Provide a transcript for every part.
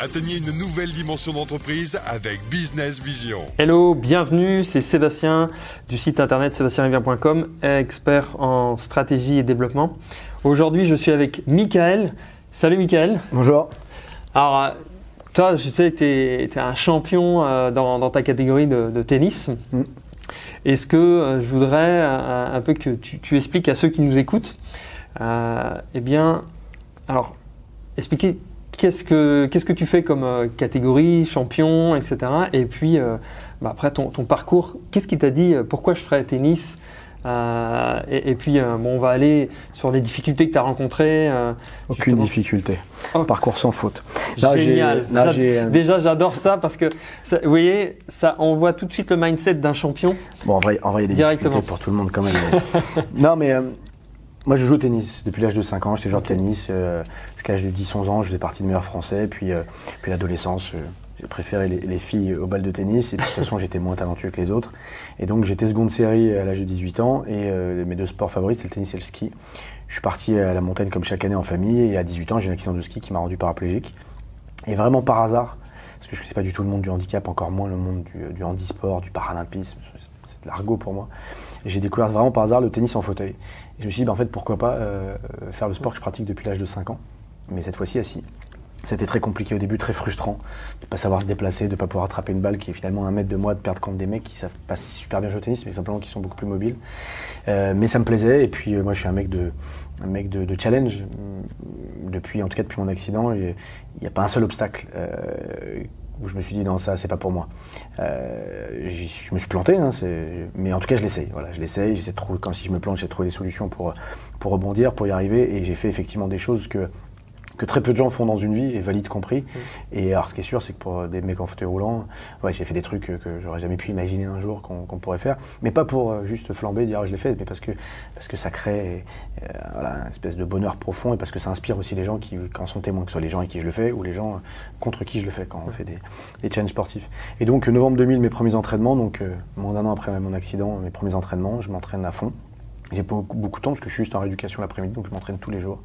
Atteignez une nouvelle dimension d'entreprise avec Business Vision. Hello, bienvenue, c'est Sébastien du site internet sébastienrivière.com, expert en stratégie et développement. Aujourd'hui, je suis avec Michael. Salut Michael. Bonjour. Alors, euh, toi, je sais que tu es, un champion euh, dans, ta catégorie de, tennis. Mm. Est-ce que euh, je voudrais un peu que tu, tu, expliques à ceux qui nous écoutent, eh bien, alors, expliquer qu'est-ce que, qu'est-ce que tu fais comme euh, catégorie, champion, etc. Et puis, euh, bah, après ton, ton, parcours, qu'est-ce qui t'a dit euh, pourquoi je ferais tennis et, puis, bon, on va aller sur les difficultés que tu as rencontrées. Aucune difficulté. Oh. Parcours sans faute. Génial. Déjà, j'adore ça parce que, vous voyez, ça, on voit tout de suite le mindset d'un champion. Bon, en vrai, il y a des difficultés pour tout le monde quand même. non, mais moi, je joue au tennis depuis l'âge de 5 ans. J'étais joueur de tennis euh, jusqu'à l'âge de 10-11 ans. Je faisais partie de meilleurs français. Puis, euh, puis l'adolescence, euh, j'ai préféré les, filles au bal de tennis. Et de toute façon, j'étais moins talentueux que les autres. Et donc, j'étais seconde série à l'âge de 18 ans. Et mes deux sports favoris, c'était le tennis et le ski. Je suis parti à la montagne comme chaque année en famille. Et à 18 ans, j'ai eu un accident de ski qui m'a rendu paraplégique. Et vraiment par hasard, parce que je ne sais pas du tout le monde du handicap, encore moins le monde du, du handisport, du paralympisme. C'est de l'argot pour moi. J'ai découvert vraiment par hasard le tennis en fauteuil. Je me suis dit, bah, en fait, pourquoi pas euh, faire le sport que je pratique depuis l'âge de 5 ans, mais cette fois-ci assis. C'était très compliqué au début, très frustrant de ne pas savoir se déplacer, de ne pas pouvoir attraper une balle qui est finalement un mètre de moi, de perdre contre des mecs qui savent pas super bien jouer au tennis, mais simplement qui sont beaucoup plus mobiles. Euh, mais ça me plaisait, et puis euh, moi je suis un mec de, un mec de, challenge. Depuis, en tout cas depuis mon accident, il n'y a pas un seul obstacle où je me suis dit non ça c'est pas pour moi. Euh, je me suis planté, hein, mais en tout cas je l'essaye. Voilà, je l'essaye, j'essaie de trouver, comme si je me plante, j'essaie de trouver des solutions pour, pour rebondir, pour y arriver, et j'ai fait effectivement des choses que que très peu de gens font dans une vie, et valide compris. Et alors, ce qui est sûr, c'est que pour des mecs en fauteuil roulant, ouais, j'ai fait des trucs que j'aurais jamais pu imaginer un jour qu'on pourrait faire. Mais pas pour euh, juste flamber, dire je l'ai fait, mais parce que, parce que ça crée euh, voilà, une espèce de bonheur profond et parce que ça inspire aussi les gens qui, en sont témoins, que ce soit les gens avec qui je le fais ou les gens contre qui je le fais quand on fait des, des challenges sportifs. Et donc, novembre 2000, mes premiers entraînements, donc euh, moins d'un an après mon accident, mes premiers entraînements, je m'entraîne à fond. J'ai pas beaucoup, beaucoup, de temps parce que je suis juste en rééducation l'après-midi, donc je m'entraîne tous les jours.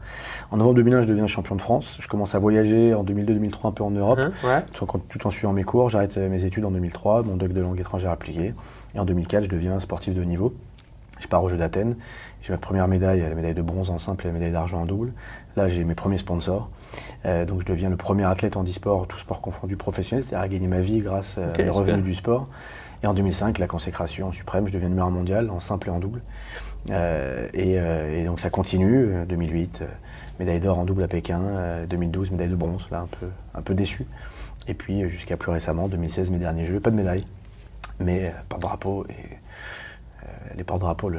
En novembre 2001, je deviens champion de France. Je commence à voyager en 2002-2003 un peu en Europe, hein, tout en suivant mes cours. J'arrête euh, mes études en 2003, mon doc de langue étrangère appliquée. Et en 2004, je deviens sportif de niveau. Je pars aux Jeux d'Athènes. J'ai ma première médaille, la médaille de bronze en simple et la médaille d'argent en double. Là, j'ai mes premiers sponsors. Euh, donc, je deviens le premier athlète en e-sport, tout sport confondu professionnel, c'est-à-dire à gagner ma vie grâce euh, aux revenus du sport. Et en 2005, la consécration suprême, je deviens numéro mondial en simple et en double. Euh, euh, et, donc ça continue, 2008, euh, médaille d'or en double à Pékin, 2012, médaille de bronze, là un peu, un peu déçu. Et puis jusqu'à plus récemment, 2016, mes derniers jeux, pas de médaille, mais porte-drapeau. Et les porte-drapeaux,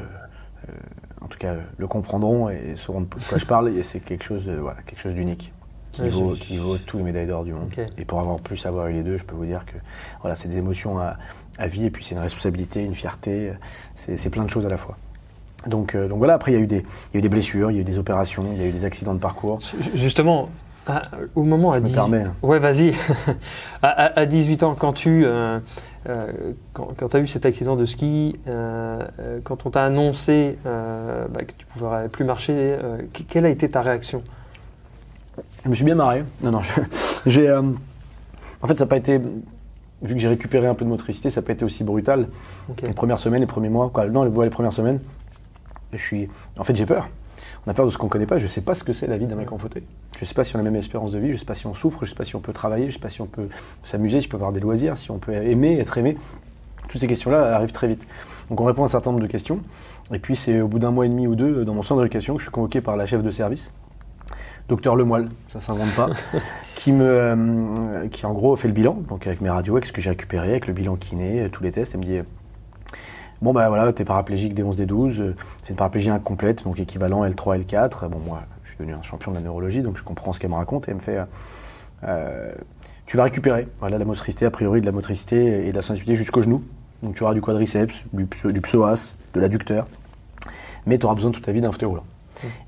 en tout cas, le comprendront et sauront de quoi je parle. Et c'est quelque chose, voilà, quelque chose d'unique. Qui, vaut, qui vaut tous les médailles d'or du monde. Et pour avoir plus avoir eu les deux, je peux vous dire que voilà, c'est des émotions à, à vie et puis c'est une responsabilité, une fierté, c'est plein de choses à la fois. Donc, euh, donc voilà, après il y, a eu des, il y a eu des blessures, il y a eu des opérations, il y a eu des accidents de parcours. Justement, au moment à 18 hein. Ouais, vas-y. à, 18 ans, quand tu euh, euh, quand, as eu cet accident de ski, quand on t'a annoncé bah, que tu ne pourrais plus marcher, quelle a été ta réaction? Je me suis bien marré. Non, non, j'ai. en fait, ça n'a pas été vu que j'ai récupéré un peu de motricité, ça n'a pas été aussi brutal. Les premières semaines, les premiers mois, quoi, non, les premières semaines, je suis, en fait, j'ai peur. On a peur de ce qu'on ne connaît pas. Je ne sais pas ce que c'est la vie d'un mec en fauteuil. Je ne sais pas si on a la même espérance de vie. Je ne sais pas si on souffre. Je ne sais pas si on peut travailler. Je ne sais pas si on peut s'amuser. Si on peut avoir des loisirs. Si on peut aimer, être aimé. Toutes ces questions-là arrivent très vite. Donc on répond à un certain nombre de questions. Et puis c'est au bout d'un mois et demi ou deux, dans mon centre d'éducation, que je suis convoqué par la chef de service, docteur Lemoyle, ça s'invente pas, qui me, euh, qui en gros fait le bilan, donc avec mes radios, avec ce que j'ai récupéré, avec le bilan kiné, tous les tests. Elle me dit Bon, ben voilà, t'es paraplégique des 11 des 12, c'est une paraplégie incomplète, donc équivalent L3, L4. Bon, moi, je suis devenu un champion de la neurologie, donc je comprends ce qu'elle me raconte, et elle me fait euh, Tu vas récupérer voilà, la motricité, a priori de la motricité et de la sensibilité jusqu'au genou. Donc tu auras du quadriceps, du, du psoas, de l'adducteur, mais tu auras besoin toute ta vie d'un fauteuil roulant.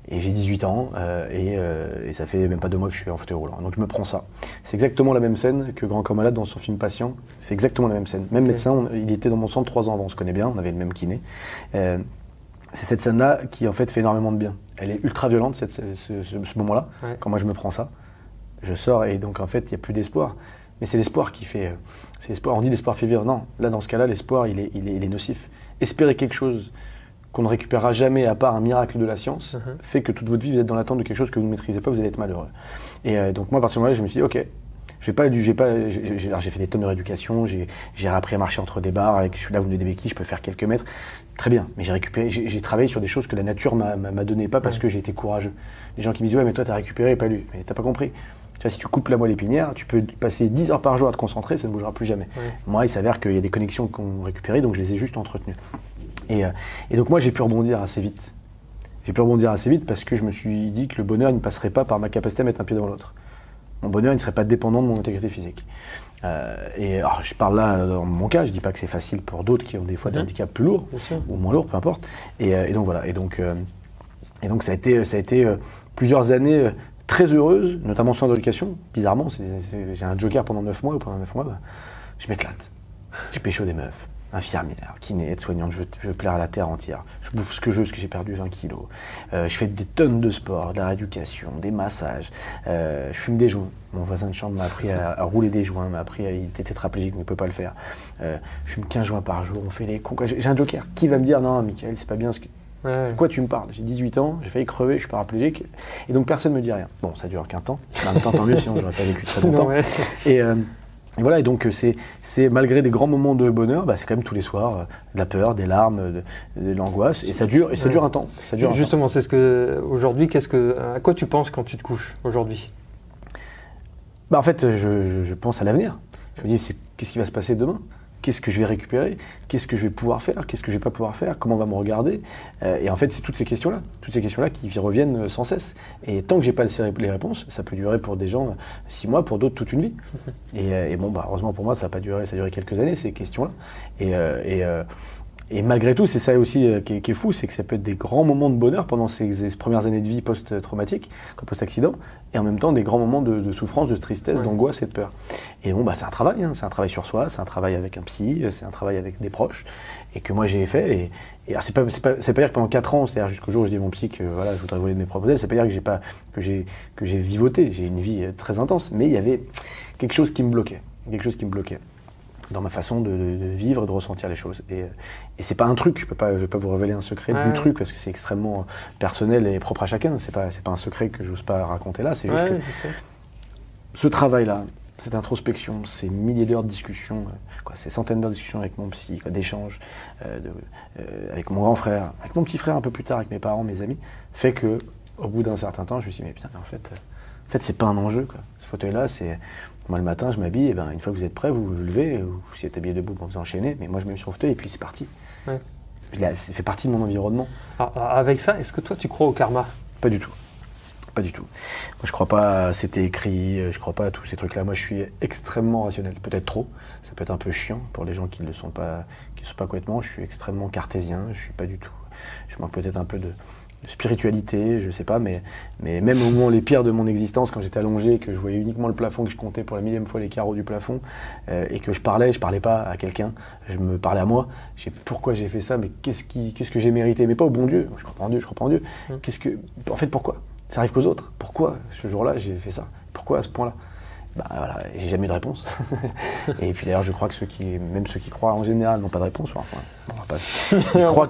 Et j'ai 18 ans euh, euh, et, ça fait même pas deux mois que je suis en fauteuil roulant. Donc je me prends ça. C'est exactement la même scène que Grand Corps Malade dans son film Patient. C'est exactement la même scène. Même médecin, il était dans mon centre trois ans avant, on se connaît bien, on avait le même kiné. Euh, c'est cette scène-là qui en fait fait énormément de bien. Elle est ultra violente, ce, moment-là, quand moi je me prends ça. Je sors et donc en fait, il n'y a plus d'espoir. Mais c'est l'espoir qui fait. C'est l'espoir. On dit l'espoir fait vivre. Non, là dans ce cas-là, l'espoir, il est, il, est, il est nocif. Espérer quelque chose qu'on ne récupérera jamais à part un miracle de la science, uh-huh. fait que toute votre vie vous êtes dans l'attente de quelque chose que vous ne maîtrisez pas, vous allez être malheureux. Et euh, donc moi, à partir de moment-là, je me suis dit, ok, j'ai pas, j'ai pas, j'ai fait des tonnes de rééducation, j'ai appris à marcher entre des barres, avec, je suis là, vous me donnez des béquilles, je peux faire quelques mètres. Très bien, mais j'ai récupéré, j'ai travaillé sur des choses que la nature m'a donné, pas parce que j'ai été courageux. Les gens qui me disent, ouais, mais toi, t'as récupéré et pas lu. Mais t'as pas compris. Tu vois, si tu coupes la moelle épinière, tu peux passer 10 heures par jour à te concentrer, ça ne bougera plus jamais. Moi, il s'avère qu'il y a des connexions qu'on récupéré, donc je les ai juste entretenues. Et, euh, et donc moi, j'ai pu rebondir assez vite. J'ai pu rebondir assez vite parce que je me suis dit que le bonheur ne passerait pas par ma capacité à mettre un pied dans l'autre. Mon bonheur ne serait pas dépendant de mon intégrité physique. Euh, et alors, je parle là dans mon cas, je dis pas que c'est facile pour d'autres qui ont des fois des mhm. handicaps plus lourds ou moins lourds, peu importe. Et, euh, et donc voilà. Et donc, euh, et donc ça a été, ça a été plusieurs années très heureuses, notamment sans éducation. Bizarrement, j'ai un joker pendant 9 mois. Et pendant 9 mois, bah, je m'éclate. Je pécho des meufs infirmière, kiné, aide-soignante, je, je, veux plaire à la terre entière. Je bouffe ce que je veux, parce que j'ai perdu 20 kilos. Euh, je fais des tonnes de sport, de la rééducation, des massages. Euh, je fume des joints. Mon voisin de chambre m'a appris à, rouler des joints, m'a appris à. Il était tétraplégique, mais il ne peut pas le faire. Euh, je fume 15 joints par jour, on fait les cons. J'ai un joker. Qui va me dire non, Michael, c'est pas bien ce que. Quoi tu me parles? J'ai 18 ans, j'ai failli crever, je suis paraplégique, et donc personne ne me dit rien. Bon, ça dure qu'un temps, en même temps tant mieux, sinon j'aurais pas vécu très longtemps. et, et voilà, et donc euh, c'est malgré des grands moments de bonheur, bah, c'est quand même tous les soirs euh, de la peur, des larmes, de, l'angoisse, et ça dure, et ça dure un temps. Ça dure Justement, c'est ce que aujourd'hui, qu'est-ce que, à quoi tu penses quand tu te couches aujourd'hui? Bah, en fait, je, je pense à l'avenir. Je me dis, qu'est-ce qui va se passer demain? Qu'est-ce que je vais récupérer, qu'est-ce que je vais pouvoir faire, qu'est-ce que je vais pas pouvoir faire, comment on va me regarder. Euh, et en fait, c'est toutes ces questions-là, toutes ces questions-là qui reviennent sans cesse. Et tant que j'ai pas les réponses, ça peut durer pour des gens six mois, pour d'autres toute une vie. Euh, et, bon, bah, heureusement pour moi, ça n'a pas duré, ça a duré quelques années ces questions-là. Et, euh, et malgré tout, c'est ça aussi qui est, fou, c'est que ça peut être des grands moments de bonheur pendant ces, premières années de vie post-traumatiques, post-accident, et en même temps des grands moments de, souffrance, de tristesse, d'angoisse et de peur. Et bon, bah, c'est un travail, hein. c'est un travail sur soi, c'est un travail avec un psy, c'est un travail avec des proches, et que moi j'ai fait. Et, et c'est pas, pas, pas, dire que pendant 4 ans, c'est-à-dire jusqu'au jour où je dis à mon psy que voilà, je voudrais voler de mes propres ailes, c'est pas dire que j'ai pas que j'ai que j'ai vivoté, j'ai une vie euh, très intense, mais il y avait quelque chose qui me bloquait, quelque chose qui me bloquait dans ma façon de, vivre et de ressentir les choses. Et, et c'est pas un truc, je peux pas, je vais pas vous révéler un secret du truc parce que c'est extrêmement personnel et propre à chacun. C'est pas, c'est pas un secret que j'ose pas raconter là. C'est juste que ce travail-là, cette introspection, ces milliers d'heures de discussion, euh, quoi, ces centaines d'heures de discussion avec mon psy, d'échanges, euh, euh, avec mon grand frère, avec mon petit frère un peu plus tard, avec mes parents, mes amis, fait que au bout d'un certain temps, je me suis dit mais putain, en fait, en fait, c'est pas un enjeu. Quoi. Ce fauteuil-là, c'est moi, le matin, je m'habille, et ben, une fois que vous êtes prêt, vous vous levez, ou si vous êtes habillé debout, vous enchaînez, mais moi, je me mets sur le fauteuil, et puis c'est parti. Ouais. Ça fait partie de mon environnement. avec ça, est-ce que toi, tu crois au karma? Pas du tout. Pas du tout. Moi, je crois pas c'était écrit, euh, je crois pas à tous ces trucs-là. Moi, je suis extrêmement rationnel. Peut-être trop. Ça peut être un peu chiant pour les gens qui ne le sont pas, qui ne sont pas complètement. Je suis extrêmement cartésien. Je suis pas du tout. Je manque peut-être un peu de, spiritualité, je sais pas, mais, mais même au moment les pires de mon existence, quand j'étais allongé, que je voyais uniquement le plafond, que je comptais pour la millième fois les carreaux du plafond, euh, et que je parlais, je parlais pas à quelqu'un, je me parlais à moi. Je sais pourquoi j'ai fait ça, mais qu'est-ce qui, qu'est-ce que j'ai mérité, mais pas au bon Dieu. Je comprends Dieu, je comprends Dieu. Mmh. Qu'est-ce que, en fait, pourquoi? Ça arrive qu'aux autres. Pourquoi ce jour-là j'ai fait ça? Pourquoi à ce point-là? Bah voilà, j'ai jamais eu de réponse. et puis d'ailleurs, je crois que même ceux qui croient en général, n'ont pas de réponse. Enfin, bon,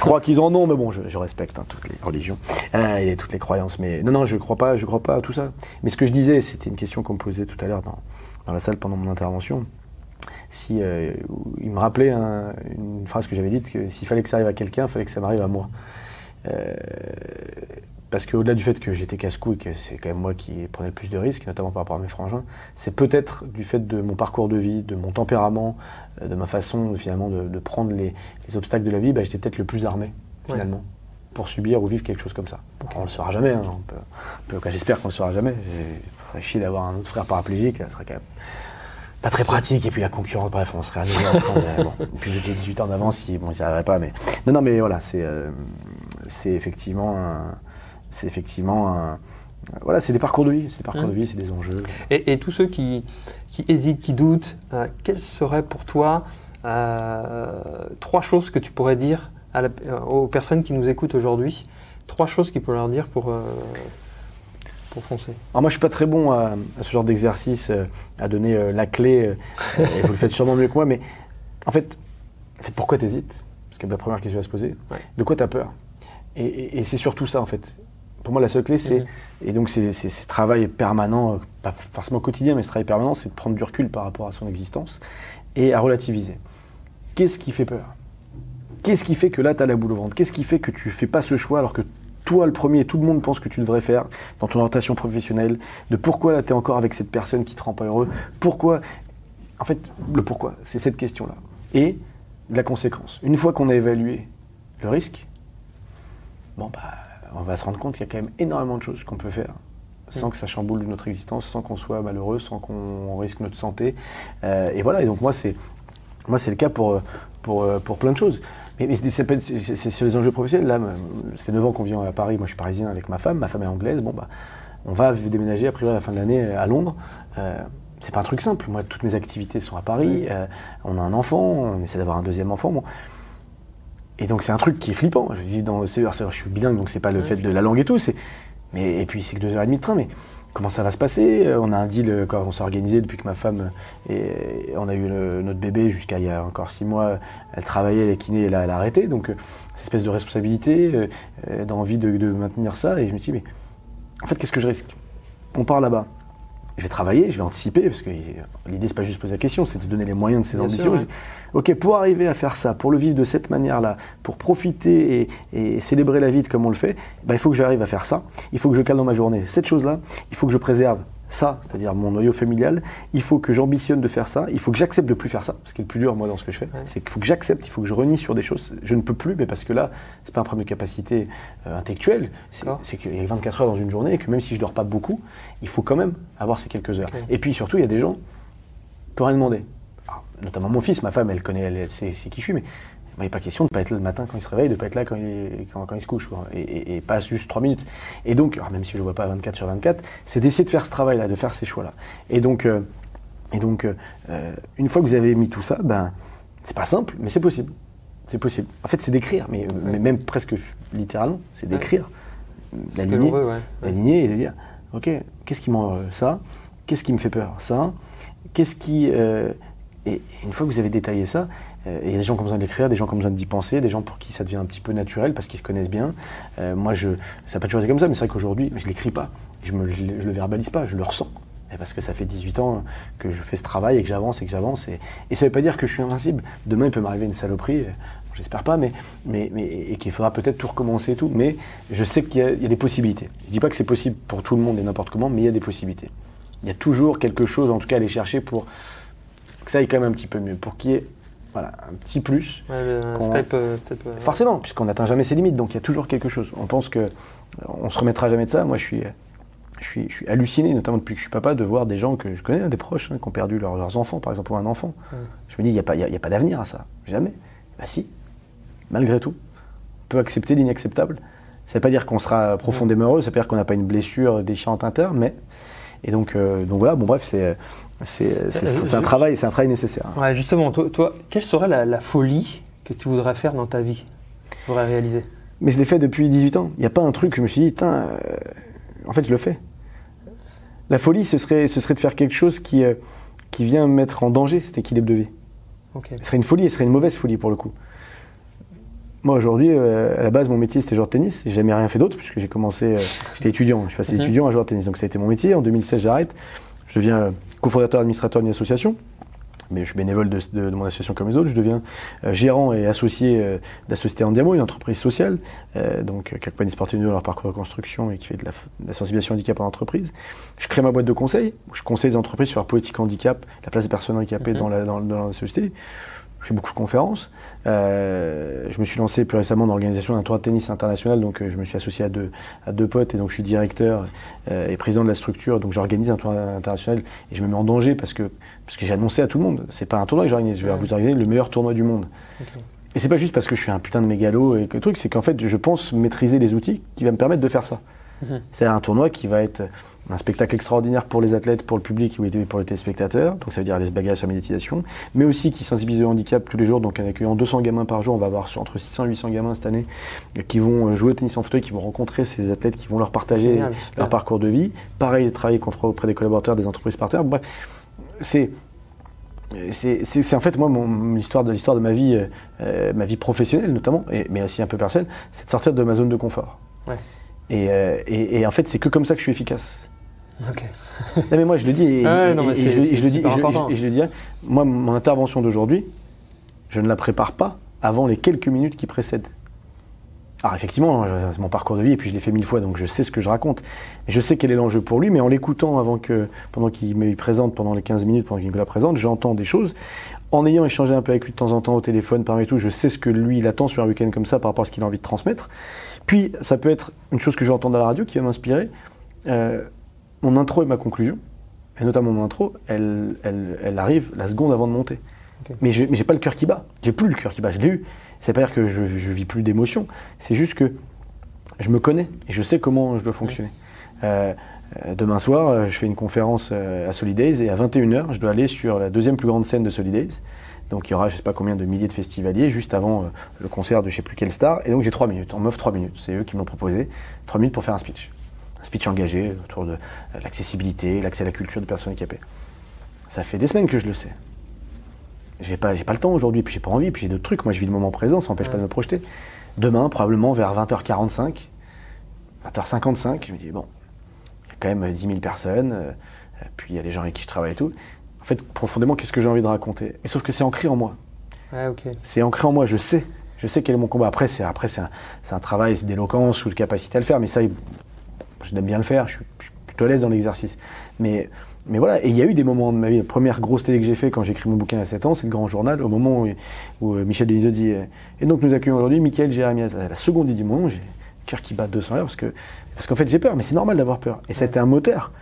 croient, qu'ils en ont, mais bon, je, respecte hein, toutes les religions euh, et toutes les croyances. Mais non, non, je crois pas, je crois pas à tout ça. Mais ce que je disais, c'était une question qu'on me posait tout à l'heure dans, dans, la salle pendant mon intervention. Si euh, il me rappelait une phrase que j'avais dite que s'il fallait que ça arrive à quelqu'un, il fallait que ça m'arrive à moi. Euh, parce qu'au-delà du fait que j'étais casse-cou et que c'est quand même moi qui prenais le plus de risques, notamment par rapport à mes frangins, c'est peut-être du fait de mon parcours de vie, de mon tempérament, euh, de ma façon finalement de, prendre les, obstacles de la vie, bah, j'étais peut-être le plus armé finalement pour subir ou vivre quelque chose comme ça. On ne le saura jamais, hein. j'espère qu'on ne le saura jamais. Il faudrait chier d'avoir un autre frère paraplégique, ça serait quand même pas très pratique, et puis la concurrence, bref, on serait à bon, Et puis j'ai 18 ans d'avance, bon, n'y arriverait pas, mais... Non, non, mais voilà, c'est euh, effectivement un c'est effectivement un, voilà, c'est des parcours de vie, c'est des parcours de mmh. vie, c'est des enjeux. Et, tous ceux qui, qui, hésitent, qui doutent, euh, quelles seraient pour toi euh, trois choses que tu pourrais dire à aux personnes qui nous écoutent aujourd'hui? Trois choses qu'il peut leur dire pour. Euh, pour foncer Alors moi, je suis pas très bon à, ce genre d'exercice, euh, à donner euh, la clé. et vous le faites sûrement mieux que moi, mais en fait, en fait pourquoi t'hésites? Parce que la première question à se poser. De quoi tu as peur Et, c'est surtout ça, en fait. Pour moi, la seule clé, c'est mhm. et donc c'est ce travail permanent, pas forcément quotidien, mais ce travail permanent, c'est de prendre du recul par rapport à son existence et à relativiser. Qu'est-ce qui fait peur? Qu'est-ce qui fait que là, tu as la boule au ventre? Qu'est-ce qui fait que tu fais pas ce choix alors que toi le premier, tout le monde pense que tu devrais faire dans ton orientation professionnelle, de pourquoi là tu es encore avec cette personne qui te rend pas heureux, pourquoi, en fait, le pourquoi, c'est cette question-là. Et la conséquence. Une fois qu'on a évalué le risque, bon bah, on va se rendre compte qu'il y a quand même énormément de choses qu'on peut faire sans que ça chamboule notre existence, sans qu'on soit malheureux, sans qu'on risque notre santé. Euh, et voilà, et donc moi c'est moi c'est le cas pour, pour, pour plein de choses. Mais, c'est les enjeux professionnels. Là, ça fait 9 ans qu'on vit à Paris. Moi, je suis parisien avec ma femme. Ma femme est anglaise. Bon, bah, on va déménager a priori à la fin de l'année à Londres. Euh, c'est pas un truc simple. Moi, toutes mes activités sont à Paris. Euh, on a un enfant. On essaie d'avoir un deuxième enfant. Bon. Et donc, c'est un truc qui est flippant. Je vis dans le CER. Je suis bilingue, donc c'est pas le fait de la langue et tout. Mais, et puis, c'est que deux heures et demie de train. Mais comment ça va se passer? Euh, On a un deal euh, quand on s'est organisé depuis que ma femme et on a eu notre bébé jusqu'à il y a encore six mois. Elle travaillait, elle est kiné, et là elle a arrêté. Donc euh, cette espèce de responsabilité, d'envie de, de, maintenir ça. Et je me suis dit, mais en fait, qu'est-ce que je risque? On part là-bas je vais travailler, je vais anticiper, parce que l'idée, c'est pas juste poser la question, c'est de donner les moyens de ses ambitions. ok, pour arriver à faire ça, pour le vivre de cette manière-là, pour profiter et, célébrer la vie comme on le fait, bah, il faut que j'arrive à faire ça. Il faut que je cale dans ma journée cette chose-là. Il faut que je préserve ça, c'est-à-dire mon noyau familial, il faut que j'ambitionne de faire ça, il faut que j'accepte de plus faire ça, ce qui est le plus dur moi dans ce que je fais, c'est qu'il faut que j'accepte, il faut que je renie sur des choses, je ne peux plus, mais parce que là, c'est pas un problème de capacité euh, intellectuelle, c'est qu'il y a 24 heures dans une journée et que même si je dors pas beaucoup, il faut quand même avoir ces quelques heures. Et puis surtout, il y a des gens qui ont rien demandé. notamment mon fils, ma femme, elle connaît, elle sait, qui je suis, mais il n'est pas question de ne pas être là le matin quand il se réveille, de ne pas être là quand il, quand, il se couche, Et, pas juste 3 minutes. Et donc, même si je ne vois pas 24 sur 24, c'est d'essayer de faire ce travail-là, de faire ces choix-là. Et donc, euh, et donc euh, une fois que vous avez mis tout ça, ben, c'est pas simple, mais c'est possible. C'est possible. En fait, c'est d'écrire, mais, même presque littéralement, c'est d'écrire, d'aligner, et de dire, ok, qu'est-ce qui m'en ça? Qu'est-ce qui me fait peur? Ça? Qu'est-ce qui euh, et une fois que vous avez détaillé ça, euh, il y a des gens qui ont besoin d'écrire, des gens qui ont besoin d'y penser, des gens pour qui ça devient un petit peu naturel parce qu'ils se connaissent bien. Euh, moi, je, ça n'a pas toujours été comme ça, mais c'est vrai qu'aujourd'hui, je ne l'écris pas. Je ne le verbalise pas, je le ressens. parce que ça fait 18 ans que je fais ce travail et que j'avance et que j'avance. Et, ça ne veut pas dire que je suis invincible. Demain, il peut m'arriver une saloperie. Euh, j'espère pas, mais, mais, et qu'il faudra peut-être tout recommencer et tout. Mais je sais qu'il y, a des possibilités. Je ne dis pas que c'est possible pour tout le monde et n'importe comment, mais il y a des possibilités. Il y a toujours quelque chose, en tout cas, à aller chercher pour que ça aille quand même un petit peu mieux, pour qu'il y ait voilà, un petit plus. step, euh, step, euh, Forcément, puisqu'on n'atteint jamais ses limites, donc il y a toujours quelque chose. On pense que on se remettra jamais de ça. Moi, je suis, je suis, je suis halluciné, notamment depuis que je suis papa, de voir des gens que je connais, des proches, hein, qui ont perdu leurs enfants, par exemple, ou un enfant. Je me dis, il n'y a pas, a, pas d'avenir à ça. Jamais. Bah si. Malgré tout, on peut accepter l'inacceptable. Ça ne veut pas dire qu'on sera profondément heureux, ça veut pas dire qu'on n'a pas une blessure déchirante interne, mais et donc, euh, donc voilà, bon bref, c'est c'est un travail, c'est un travail nécessaire. Ouais, justement, toi, toi quelle serait la, folie que tu voudrais faire dans ta vie, tu voudrais réaliser? Mais je l'ai fait depuis 18 ans. Il n'y a pas un truc que je me suis dit, euh, en fait, je le fais. La folie, ce serait, ce serait de faire quelque chose qui, euh, qui vient mettre en danger cet équilibre de vie. Ce serait une folie, ce serait une mauvaise folie pour le coup. Moi aujourd'hui, euh, à la base, mon métier c'était joueur de tennis. J'ai jamais rien fait d'autre puisque j'ai commencé, j'étais étudiant. Je suis passé mhm. étudiant à joueur de tennis, donc ça a été mon métier. En 2016, j'arrête. Je deviens cofondateur administrateur d'une association, mais je suis bénévole de, mon association comme les autres. Je deviens euh, gérant et associé euh, de la société Andiamo, une entreprise sociale, euh, donc qui accompagne sportifs dans leur parcours de construction et qui fait de la, sensibilisation handicap en entreprise. Je crée ma boîte de conseil, où je conseille les entreprises sur la politique handicap, la place des personnes handicapées mhm. dans, la, dans, dans la société je fais beaucoup de conférences. Euh, je me suis lancé plus récemment dans l'organisation d'un tournoi de tennis international, donc euh, je me suis associé à deux, à deux potes et donc je suis directeur euh, et président de la structure. Donc j'organise un tournoi international et je me mets en danger parce que, parce que j'ai annoncé à tout le monde, c'est pas un tournoi que j'organise, je vais vous organiser le meilleur tournoi du monde. Et c'est pas juste parce que je suis un putain de mégalo et que le truc, c'est qu'en fait je pense maîtriser les outils qui vont me permettre de faire ça. Mhm. C'est un tournoi qui va être un spectacle extraordinaire pour les athlètes, pour le public et pour les téléspectateurs. Donc ça veut dire les bagages sur la méditation, mais aussi qui sensibilise au handicap tous les jours. Donc en accueillant 200 gamins par jour, on va avoir entre 600 et 800 gamins cette année qui vont jouer au tennis en fauteuil, qui vont rencontrer ces athlètes, qui vont leur partager leur parcours de vie. Pareil, travailler auprès des collaborateurs, des entreprises partenaires. Bref, c'est c'est en fait moi l'histoire de l'histoire de ma vie, euh, ma vie professionnelle notamment, mais aussi un peu personnelle, c'est de sortir de ma zone de confort. Euh, et, et, en fait, c'est que comme ça que je suis efficace. Ok. non mais moi je le dis et, je, le dis et je le dis. Moi, mon intervention d'aujourd'hui, je ne la prépare pas avant les quelques minutes qui précèdent. Alors effectivement, c'est mon parcours de vie et puis je l'ai fait mille fois, donc je sais ce que je raconte. Je sais quel est l'enjeu pour lui, mais en l'écoutant avant que, pendant qu'il me présente, pendant les 15 minutes, pendant qu'il me la présente, j'entends des choses. En ayant échangé un peu avec lui de temps en temps au téléphone, parmi tout, je sais ce que lui il attend sur un week-end comme ça par rapport à ce qu'il a envie de transmettre. Puis ça peut être une chose que j'entends à la radio qui va m'inspirer. Euh, mon intro et ma conclusion, et notamment mon intro, elle, elle, elle arrive la seconde avant de monter. Mais je n'ai pas le cœur qui bat. J'ai plus le cœur qui bat. Je l'ai eu. C'est pas dire que je, ne vis plus d'émotions. C'est juste que je me connais et je sais comment je dois fonctionner. Euh, euh, demain soir, euh, je fais une conférence à Solidays et à 21h, je dois aller sur la deuxième plus grande scène de Solidays. Donc il y aura je sais pas combien de milliers de festivaliers juste avant le concert de je sais plus quelle star. Et donc j'ai trois minutes. On m'offre trois minutes. C'est eux qui m'ont proposé trois minutes pour faire un speech. Un speech engagé autour de l'accessibilité, l'accès à la culture des personnes handicapées. Ça fait des semaines que je le sais j'ai pas, j'ai pas le temps aujourd'hui, puis j'ai pas envie, puis j'ai d'autres trucs. Moi, je vis le moment présent, ça m'empêche pas de me projeter. Demain, probablement vers 20h45, 20h55, je me dis, bon, il y a quand même 10 000 personnes, euh, puis il y a les gens avec qui je travaille et tout. En fait, profondément, qu'est-ce que j'ai envie de raconter? Et sauf que c'est ancré en moi. C'est ancré en moi, je sais. Je sais quel est mon combat. Après, c'est, après, c'est, un, c'est un travail d'éloquence ou de capacité à le faire, mais ça, je bien le faire, je suis, je plutôt à l'aise dans l'exercice. Mais mais voilà, et il y a eu des moments de ma vie. La première grosse télé que j'ai fait quand j'ai écrit mon bouquin à 7 ans, c'est le Grand Journal, au moment où, euh, Michel Denisot dit euh, Et donc nous accueillons aujourd'hui Michael Jérémias. La seconde, il dit mon nom, j'ai le cœur qui bat 200 heures parce que parce qu'en fait j'ai peur, mais c'est normal d'avoir peur. Et ça a été un moteur.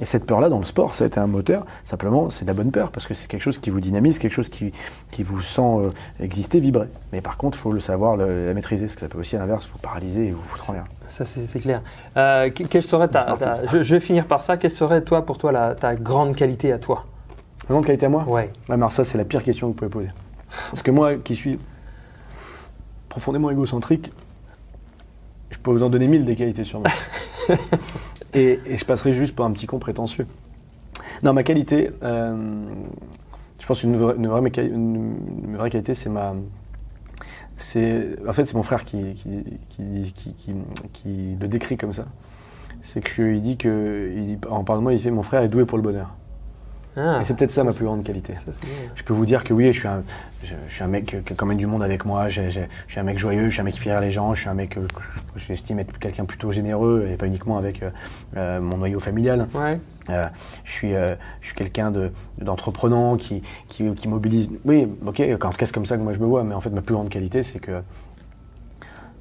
Et cette peur-là, dans le sport, ça a été un moteur. Simplement, c'est de la bonne peur, parce que c'est quelque chose qui vous dynamise, quelque chose qui, qui vous sent euh, exister, vibrer. Mais par contre, il faut le savoir, la maîtriser, parce que ça peut aussi, à l'inverse, vous paralyser et vous foutre en l'air. Ça, c'est clair. Euh, quelle serait ta, je, vais finir par ça. Quelle serait, toi, pour toi, la, ta grande qualité à toi? La grande qualité à moi? Ouais. alors ça, c'est la pire question que vous pouvez poser. Parce que moi, qui suis profondément égocentrique, je peux vous en donner mille des qualités sur moi. Et, je passerai juste pour un petit con prétentieux. Non, ma qualité, euh, je pense qu'une vraie, une vraie, une vraie qualité, c'est ma. C'est, en fait, c'est mon frère qui, qui, qui, qui, le décrit comme ça. C'est qu'il dit que, il, en parlant de moi, il fait Mon frère est doué pour le bonheur. Ah. et c'est peut-être ça ma plus grande qualité. je peux vous dire que oui, je suis un, je, suis un mec qui emmène du monde avec moi. Je, suis un mec joyeux, je suis un mec rire les gens. Je suis un mec que j'estime être quelqu'un plutôt généreux et pas uniquement avec euh, euh, mon noyau familial. Ouais. Euh, je suis, je suis quelqu'un d'entreprenant qui, qui, qui, mobilise. Oui, ok, quand c'est comme ça que moi je me vois, mais en fait ma plus grande qualité c'est que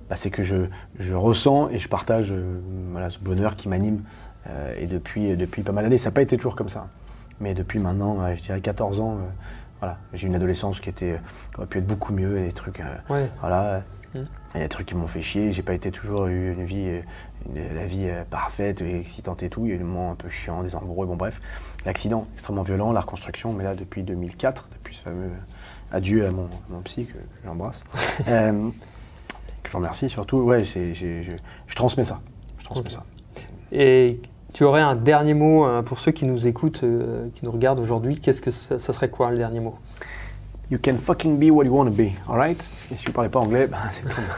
bah, c'est que je, je, ressens et je partage voilà, ce bonheur qui m'anime et depuis, depuis pas mal d'années. Ça n'a pas été toujours comme ça. Mais depuis maintenant, je dirais 14 ans, euh, voilà, j'ai une adolescence qui était, aurait pu être beaucoup mieux, et des trucs, euh, voilà, mmh. il y a des trucs qui m'ont fait chier. J'ai pas été toujours eu une vie, la vie euh, parfaite, excitante et tout. Il y a eu des moments un peu chiants, des embrouilles, bon bref. L'accident extrêmement violent, la reconstruction, mais là depuis 2004, depuis ce fameux adieu à mon, psy que, j'embrasse, que je remercie surtout. Ouais, je transmets ça. Je transmets ça. Et tu aurais un dernier mot euh, pour ceux qui nous écoutent, euh, qui nous regardent aujourd'hui Qu'est-ce que ça, serait quoi le dernier mot? You can fucking be what you want to be, alright Et si tu parlais pas anglais, ben,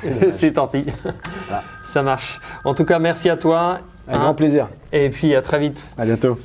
c'est C'est tant pis. Ça marche. En tout cas, merci à toi. Un grand plaisir. Et puis à très vite. À bientôt.